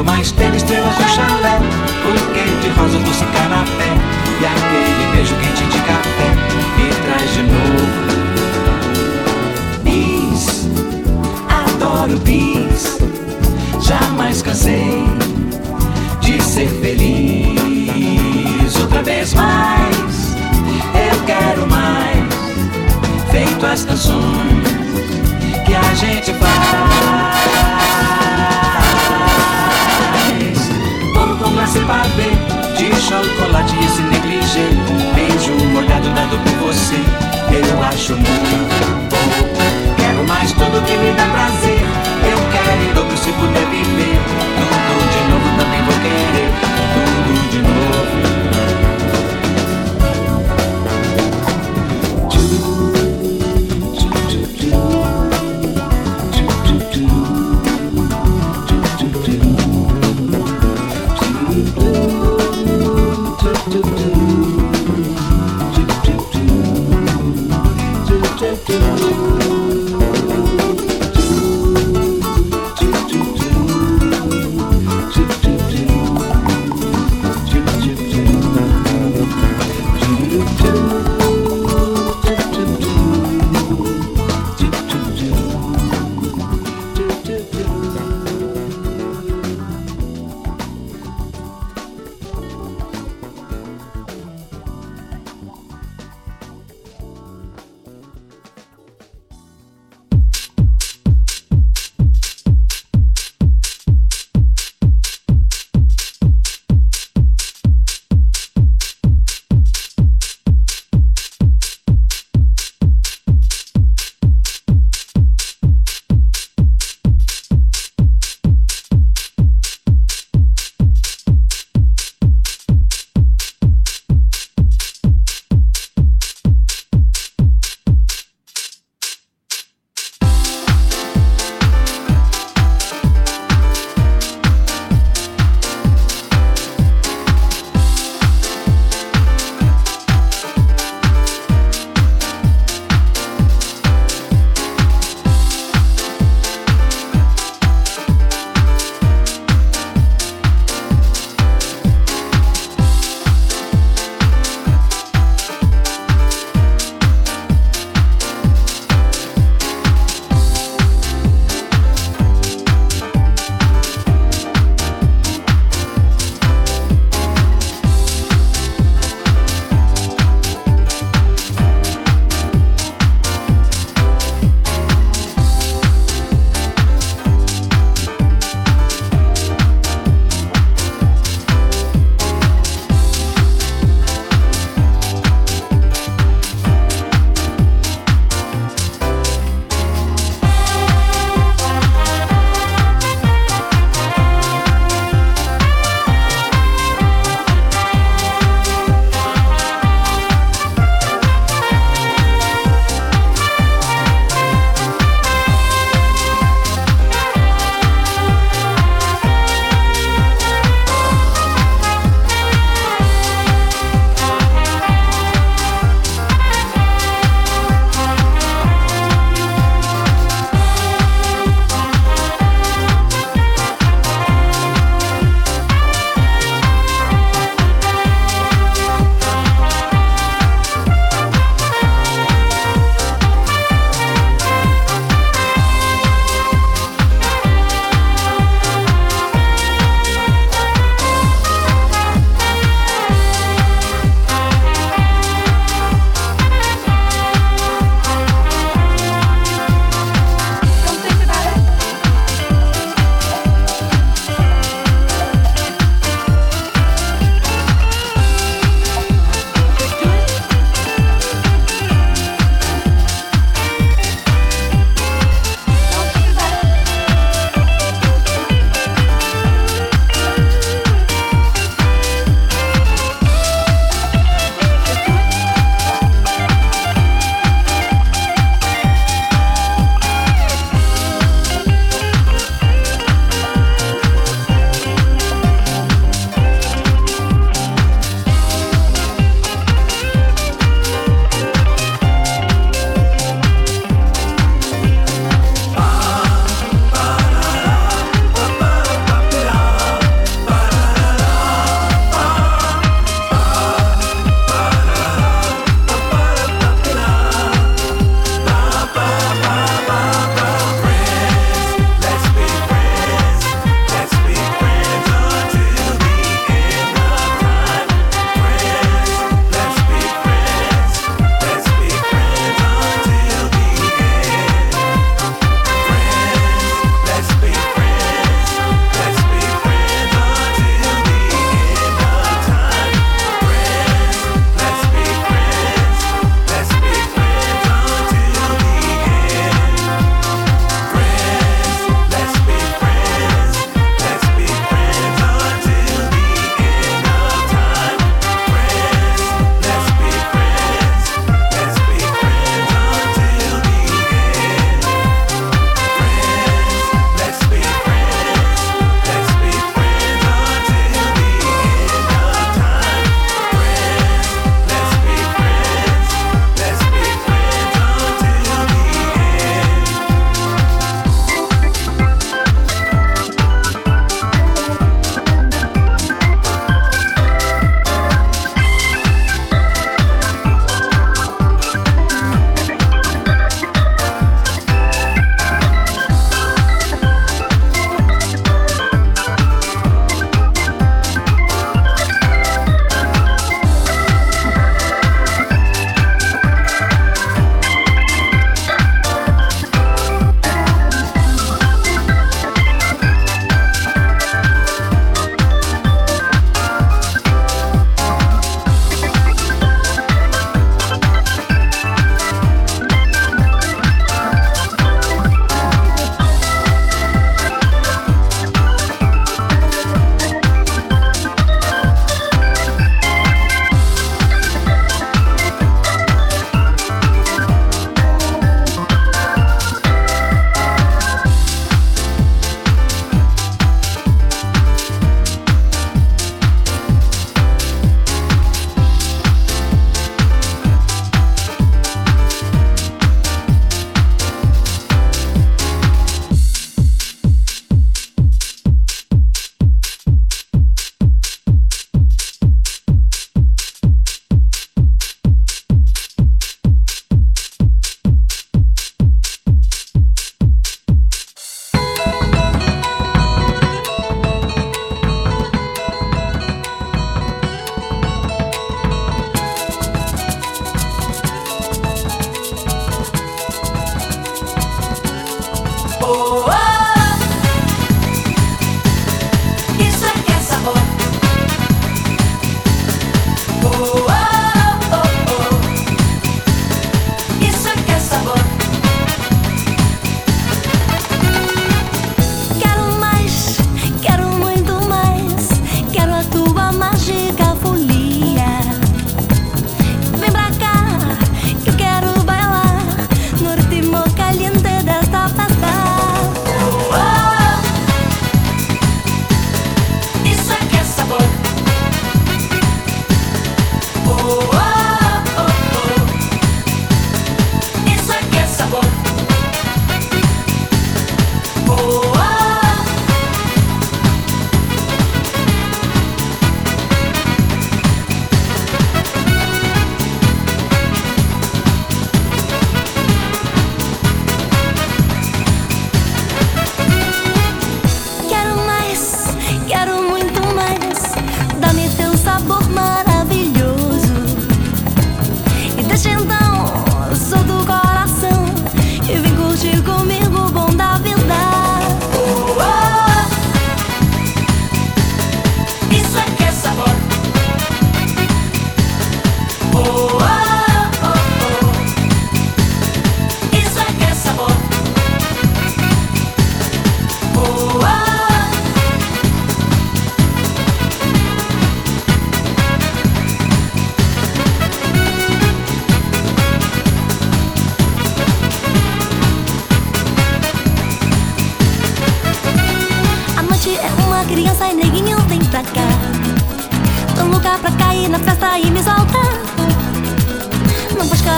Quero mais ter estrelas no chalé, buquê de rosa, doce canapé. E aquele beijo quente de café, me traz de novo. Bis, adoro bis, jamais cansei de ser feliz outra vez mais. Eu quero mais, feito as canções que a gente faz. Chocolate e esse negligê. Beijo molhado dado por você, eu acho muito pouco. Quero mais tudo que me dá prazer. Eu quero em dobro se puder viver.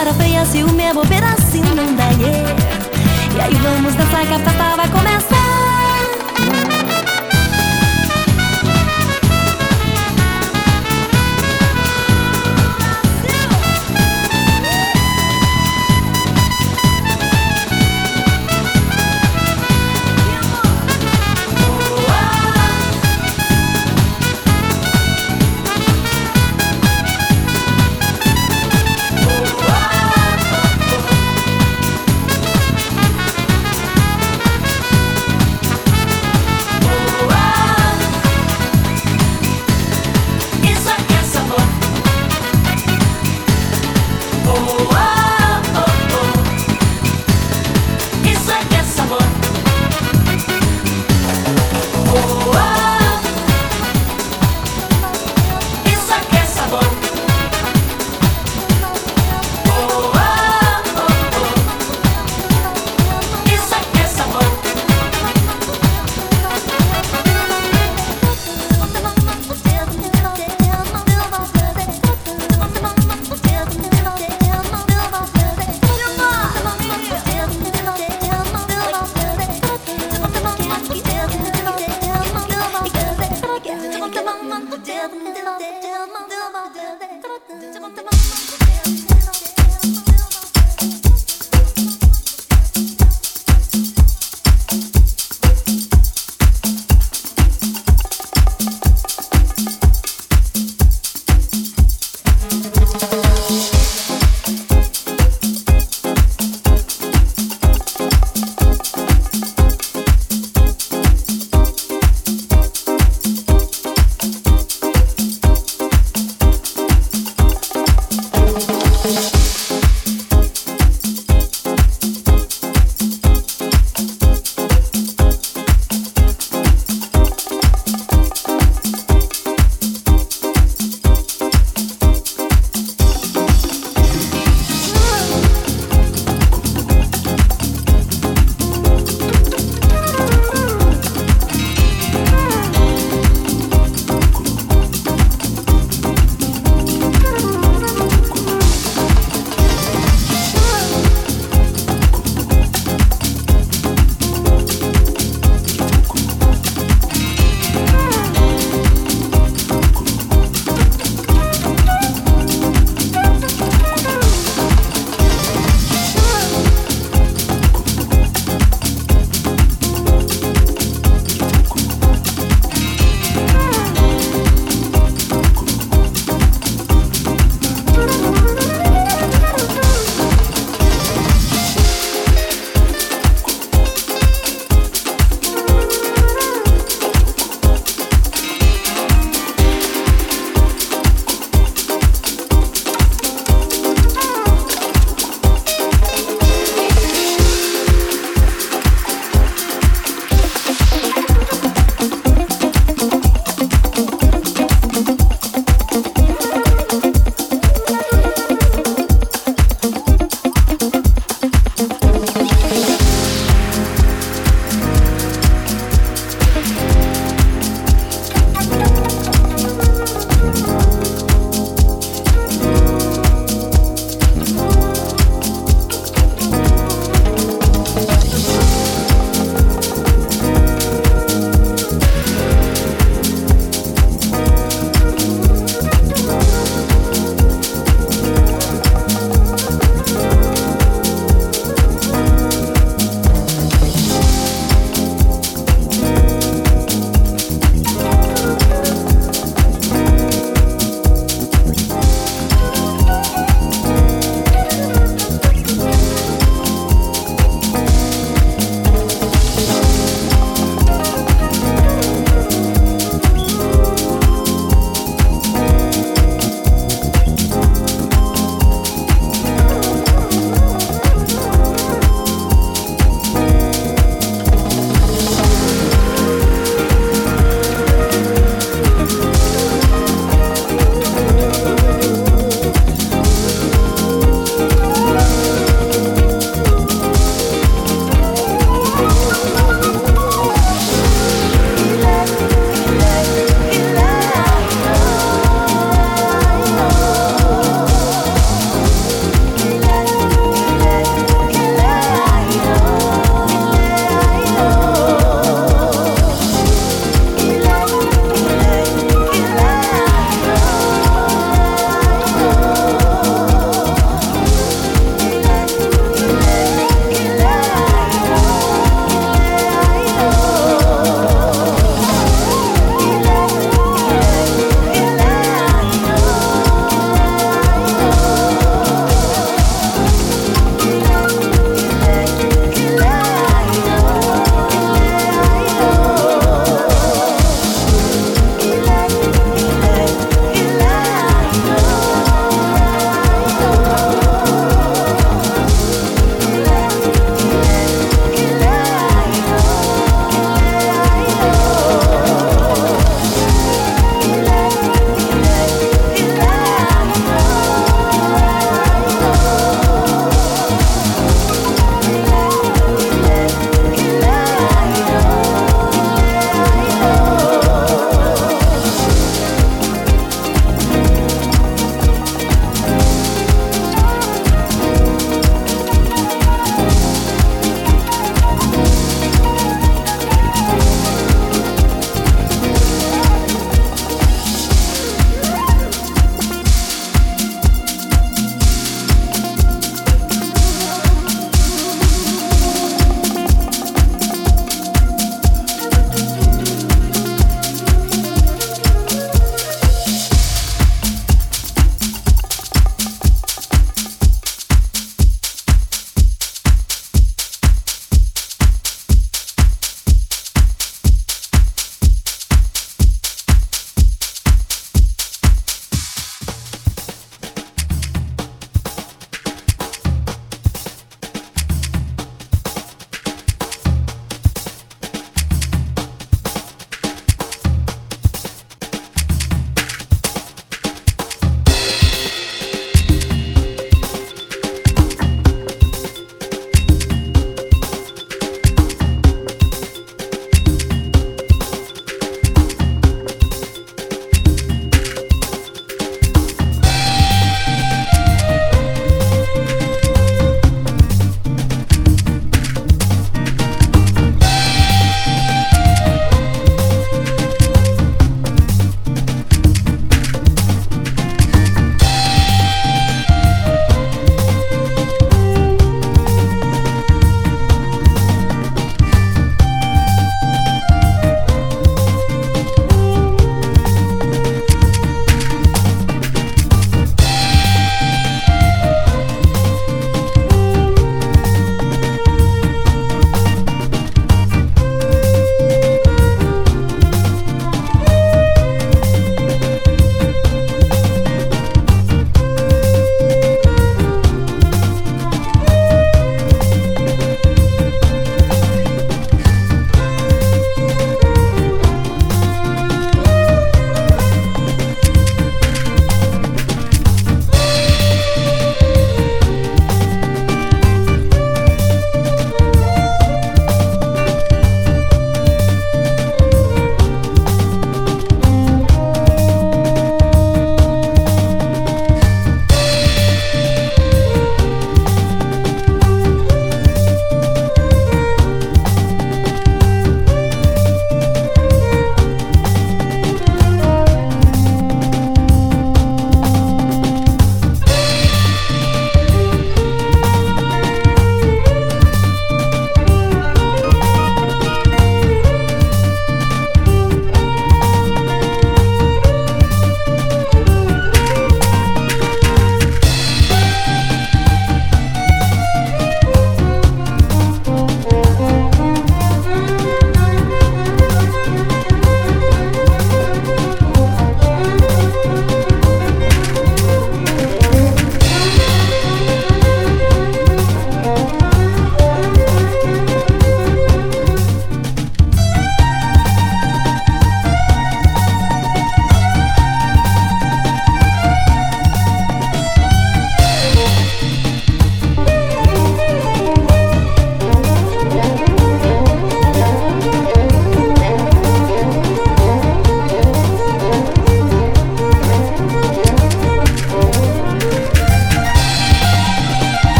Cara feia se o meu pedacinho não dá, yeah. E aí vamos dançar que a festa vai começar.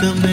Brasil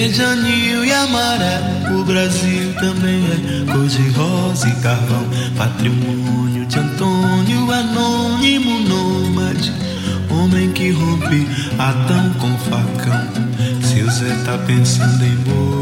verde, anil e amarelo. O Brasil também é cor de rosa e carvão. Patrimônio de Antônio, anônimo nômade. Homem que rompe Adão com facão. Se o Zé tá pensando em boi,